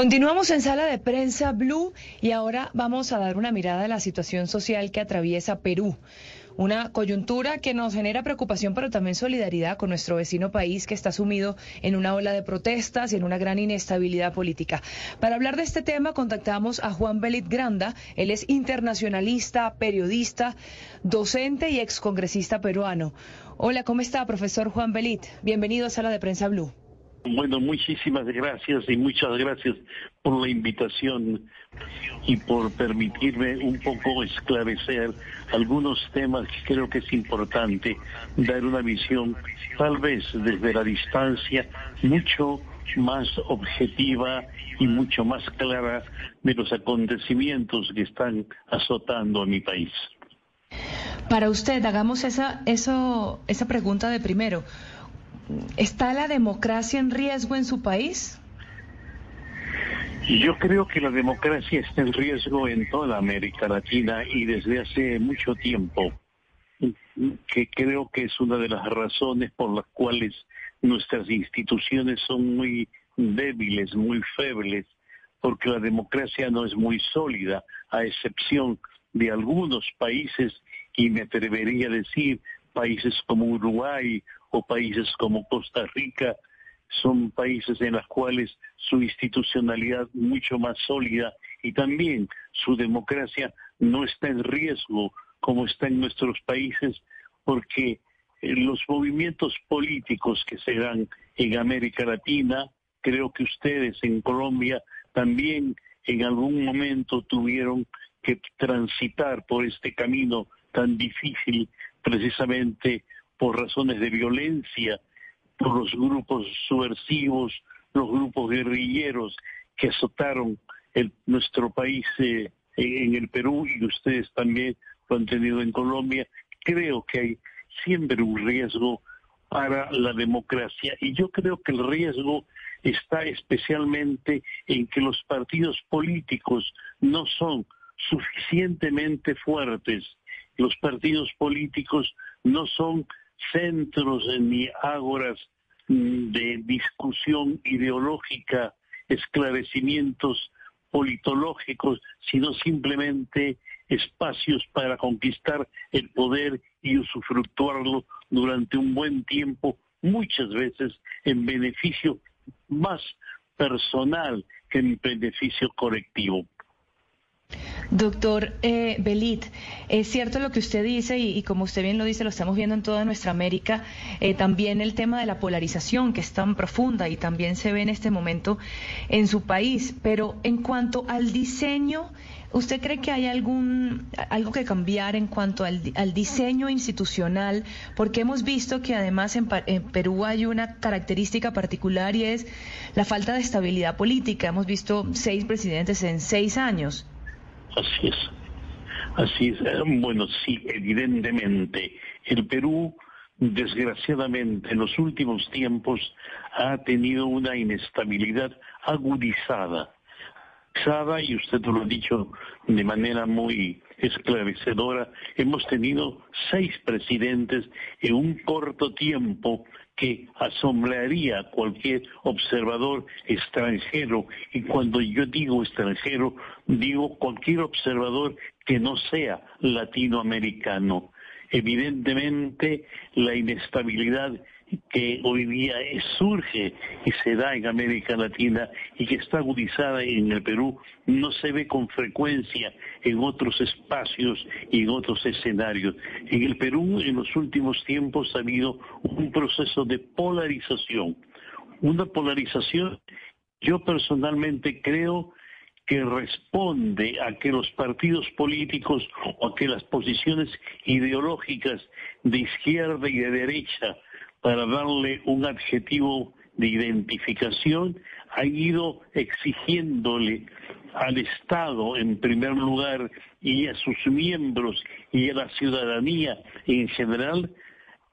Continuamos en sala de prensa Blue y ahora vamos a dar una mirada a la situación social que atraviesa Perú. Una coyuntura que nos genera preocupación, pero también solidaridad con nuestro vecino país que está sumido en una ola de protestas y en una gran inestabilidad política. Para hablar de este tema, contactamos a Juan Belit Granda. Él es internacionalista, periodista, docente y excongresista peruano. Hola, ¿cómo está, profesor Juan Belit? Bienvenido a Sala de Prensa Blue. Bueno, muchísimas gracias y muchas gracias por la invitación y por permitirme un poco esclarecer algunos temas que creo que es importante dar una visión, tal vez desde la distancia, mucho más objetiva y mucho más clara de los acontecimientos que están azotando a mi país. Para usted, hagamos esa, eso, esa pregunta de primero. ¿Está la democracia en riesgo en su país? Yo creo que la democracia está en riesgo en toda América Latina y desde hace mucho tiempo, que creo que es una de las razones por las cuales nuestras instituciones son muy débiles, muy febles, porque la democracia no es muy sólida, a excepción de algunos países, y me atrevería a decir países como Uruguay o países como Costa Rica son países en los cuales su institucionalidad mucho más sólida y también su democracia no está en riesgo como está en nuestros países porque eh, los movimientos políticos que se dan en América Latina, creo que ustedes en Colombia también en algún momento tuvieron que transitar por este camino tan difícil precisamente por razones de violencia, por los grupos subversivos, los grupos guerrilleros que azotaron nuestro país eh, en el Perú y ustedes también lo han tenido en Colombia. Creo que hay siempre un riesgo para la democracia y yo creo que el riesgo está especialmente en que los partidos políticos no son suficientemente fuertes. Los partidos políticos no son centros ni ágoras mm, de discusión ideológica, esclarecimientos politológicos, sino simplemente espacios para conquistar el poder y usufructuarlo durante un buen tiempo, muchas veces en beneficio más personal que en beneficio colectivo. Doctor eh, Belit, es cierto lo que usted dice y, como usted bien lo dice, lo estamos viendo en toda nuestra América, eh, también el tema de la polarización que es tan profunda y también se ve en este momento en su país, pero en cuanto al diseño, ¿usted cree que hay algún algo que cambiar en cuanto al, diseño institucional? Porque hemos visto que además en, en Perú hay una característica particular y es la falta de estabilidad política. Hemos visto seis presidentes en seis años. Así es. Así es. Eh, bueno, sí, evidentemente. El Perú, desgraciadamente, en los últimos tiempos ha tenido una inestabilidad agudizada. Y usted lo ha dicho de manera muy esclarecedora, hemos tenido seis presidentes en un corto tiempo que asombraría a cualquier observador extranjero. Y cuando yo digo extranjero, digo cualquier observador que no sea latinoamericano. Evidentemente, la inestabilidad que hoy día surge y se da en América Latina y que está agudizada en el Perú, no se ve con frecuencia en otros espacios y en otros escenarios. En el Perú en los últimos tiempos ha habido un proceso de polarización, una polarización yo personalmente creo que responde a que los partidos políticos o a que las posiciones ideológicas de izquierda y de derecha para darle un adjetivo de identificación ha ido exigiéndole al Estado en primer lugar y a sus miembros y a la ciudadanía en general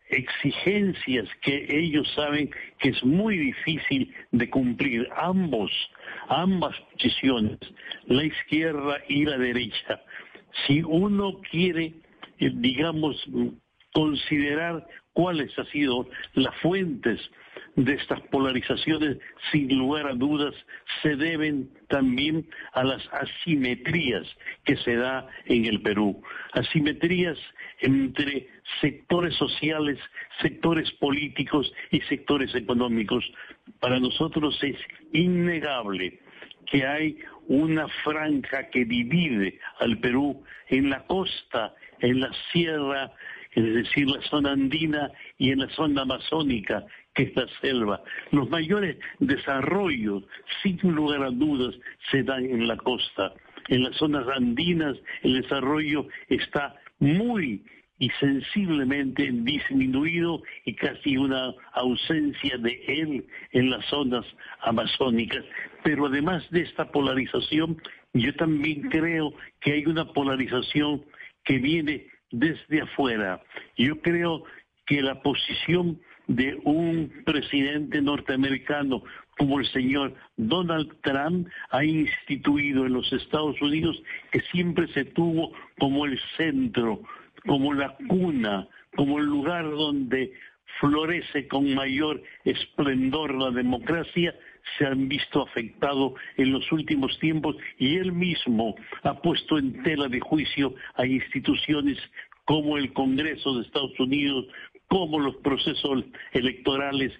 exigencias que ellos saben que es muy difícil de cumplir. Ambos ambas posiciones la izquierda y la derecha. Si uno quiere eh, digamos considerar cuáles han sido las fuentes de estas polarizaciones, sin lugar a dudas, se deben también a las asimetrías que se da en el Perú. Asimetrías entre sectores sociales, sectores políticos y sectores económicos. Para nosotros es innegable que hay una franja que divide al Perú en la costa, en la sierra, es decir, la zona andina y en la zona amazónica, que es la selva. Los mayores desarrollos, sin lugar a dudas, se dan en la costa. En las zonas andinas el desarrollo está muy y sensiblemente disminuido y casi una ausencia de él en las zonas amazónicas. Pero además de esta polarización, yo también creo que hay una polarización que viene desde afuera. Yo creo que la posición de un presidente norteamericano como el señor Donald Trump ha instituido en los Estados Unidos que siempre se tuvo como el centro, como la cuna, como el lugar donde florece con mayor esplendor la democracia, se han visto afectados en los últimos tiempos y él mismo ha puesto en tela de juicio a instituciones como el Congreso de Estados Unidos, como los procesos electorales,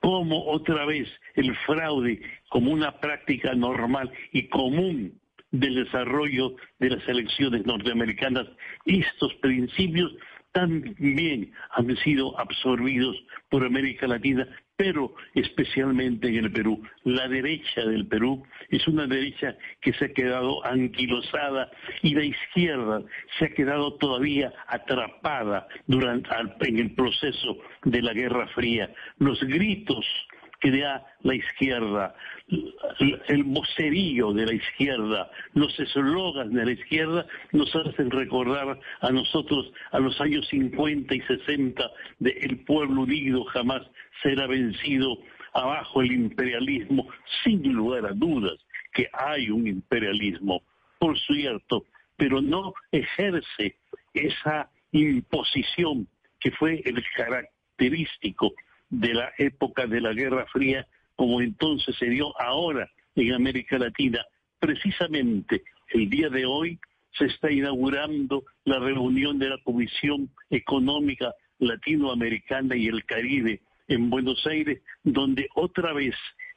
como otra vez el fraude como una práctica normal y común del desarrollo de las elecciones norteamericanas. Estos principios también han sido absorbidos por América Latina pero especialmente en el Perú. La derecha del Perú es una derecha que se ha quedado anquilosada y la izquierda se ha quedado todavía atrapada durante, en el proceso de la Guerra Fría. Los gritos que da la izquierda, el vocerío de la izquierda, los eslogans de la izquierda nos hacen recordar a nosotros a los años 50 y 60 de el pueblo unido jamás será vencido abajo el imperialismo, sin lugar a dudas que hay un imperialismo, por cierto, pero no ejerce esa imposición que fue el característico de la época de la Guerra Fría, como entonces se dio ahora en América Latina. Precisamente el día de hoy se está inaugurando la reunión de la Comisión Económica Latinoamericana y el Caribe en Buenos Aires, donde otra vez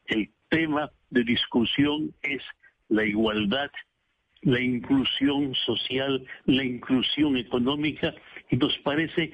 el tema de discusión es la igualdad, la inclusión social, la inclusión económica, y nos parece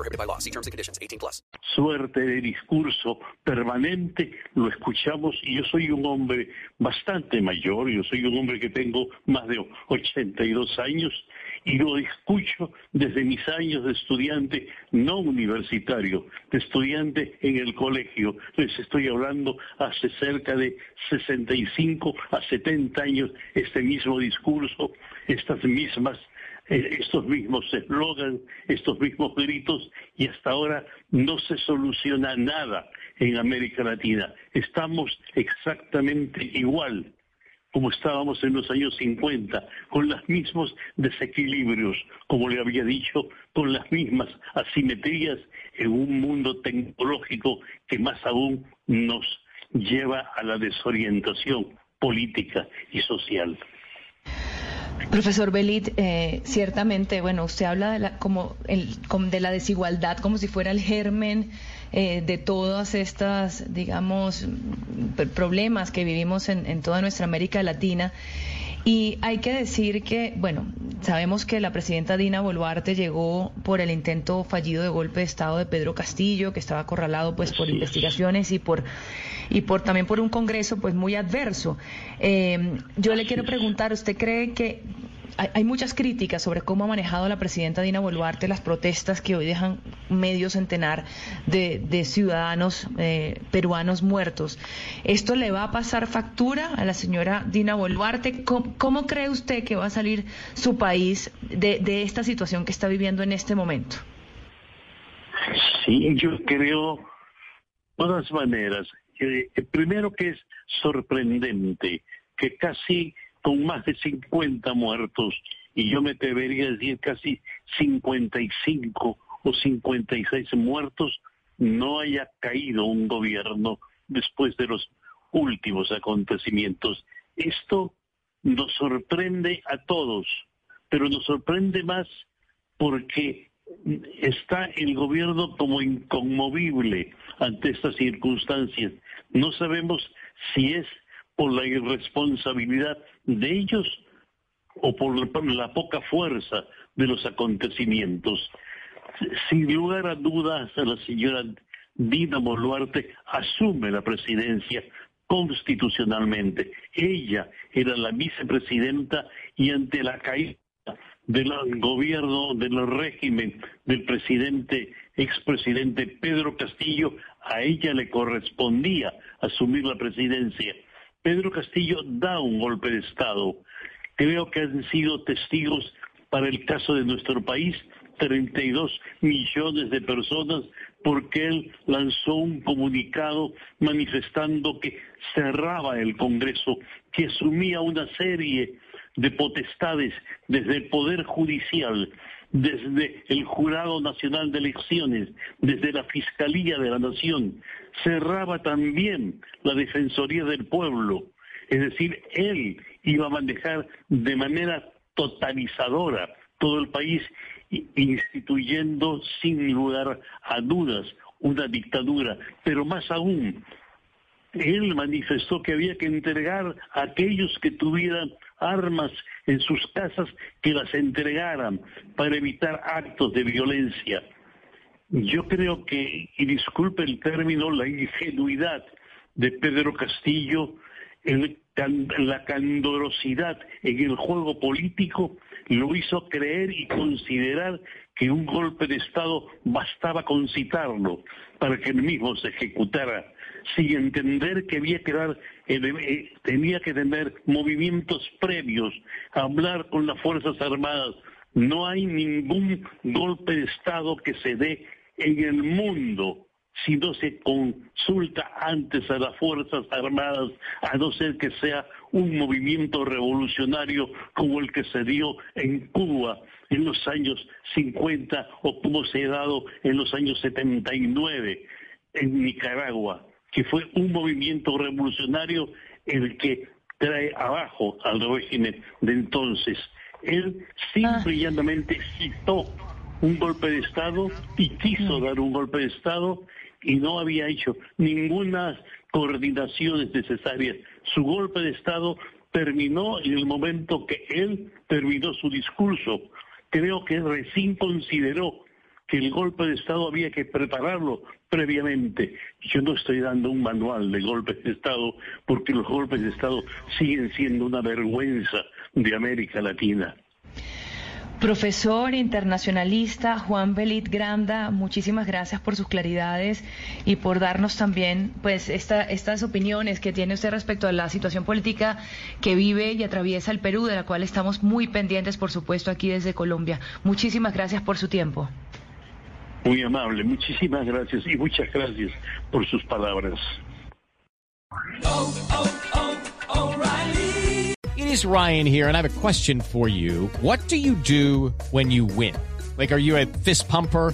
prohibited by law. See terms and conditions. 18 plus. Suerte de discurso permanente lo escuchamos y yo soy un hombre bastante mayor. Yo soy un hombre que tengo más de 82 años y lo escucho desde mis años de estudiante no universitario, de estudiante en el colegio. Les estoy hablando hace cerca de 65 a 70 años este mismo discurso, estas mismas estos mismos eslogans, estos mismos gritos y hasta ahora no se soluciona nada en América Latina. Estamos exactamente igual como estábamos en los años 50, con los mismos desequilibrios, como le había dicho, con las mismas asimetrías en un mundo tecnológico que más aún nos lleva a la desorientación política y social. Profesor Belit, eh, ciertamente, bueno, usted habla de la, como el, de la desigualdad como si fuera el germen eh, de todas estas, digamos, problemas que vivimos en, en toda nuestra América Latina. Y hay que decir que, bueno, sabemos que la presidenta Dina Boluarte llegó por el intento fallido de golpe de Estado de Pedro Castillo, que estaba acorralado pues por investigaciones y por y por también por un Congreso pues muy adverso. Eh, yo le quiero preguntar, ¿usted cree que hay, muchas críticas sobre cómo ha manejado la presidenta Dina Boluarte las protestas que hoy dejan medio centenar de, ciudadanos eh, peruanos muertos. ¿Esto le va a pasar factura a la señora Dina Boluarte? ¿Cómo, cree usted que va a salir su país de, esta situación que está viviendo en este momento? Sí, yo creo, de todas maneras, eh, primero que es sorprendente que casi con más de 50 muertos, y yo me atrevería a decir casi 55 o 56 muertos, no haya caído un gobierno después de los últimos acontecimientos. Esto nos sorprende a todos, pero nos sorprende más porque está el gobierno como inconmovible ante estas circunstancias. No sabemos si es por la irresponsabilidad de ellos o por la poca fuerza de los acontecimientos. Sin lugar a dudas, la señora Dina Boluarte asume la presidencia constitucionalmente. Ella era la vicepresidenta y ante la caída del gobierno, del régimen del presidente, expresidente Pedro Castillo, a ella le correspondía asumir la presidencia. Pedro Castillo da un golpe de Estado. Creo que han sido testigos para el caso de nuestro país 32 millones de personas porque él lanzó un comunicado manifestando que cerraba el Congreso, que asumía una serie de potestades desde el Poder Judicial, desde el Jurado Nacional de Elecciones, desde la Fiscalía de la Nación, cerraba también la Defensoría del Pueblo. Es decir, él iba a manejar de manera totalizadora todo el país, instituyendo sin lugar a dudas una dictadura, pero más aún, él manifestó que había que entregar a aquellos que tuvieran armas en sus casas, que las entregaran para evitar actos de violencia. Yo creo que, y disculpe el término, la ingenuidad de Pedro Castillo, la candorosidad en el juego político, lo hizo creer y considerar que un golpe de Estado bastaba con citarlo para que el mismo se ejecutara sin entender que había que dar, tenía que tener movimientos previos, hablar con las Fuerzas Armadas. No hay ningún golpe de Estado que se dé en el mundo si no se consulta antes a las Fuerzas Armadas, a no ser que sea un movimiento revolucionario como el que se dio en Cuba en los años 50 o como se ha dado en los años 79 en Nicaragua que fue un movimiento revolucionario el que trae abajo al régimen de entonces. Él simple y ah. llanamente citó un golpe de Estado y quiso mm. dar un golpe de Estado y no había hecho ninguna coordinación necesaria. Su golpe de Estado terminó en el momento que él terminó su discurso. Creo que recién consideró que el golpe de Estado había que prepararlo previamente. Yo no estoy dando un manual de golpes de Estado porque los golpes de Estado siguen siendo una vergüenza de América Latina. Profesor internacionalista Juan Belit Granda, muchísimas gracias por sus claridades y por darnos también pues estas opiniones que tiene usted respecto a la situación política que vive y atraviesa el Perú, de la cual estamos muy pendientes, por supuesto, aquí desde Colombia. Muchísimas gracias por su tiempo. Muy amable, muchísimas gracias y muchas gracias por sus palabras. It is Ryan here and I have a question for you. What do you do when you win? Like, are you a fist pumper?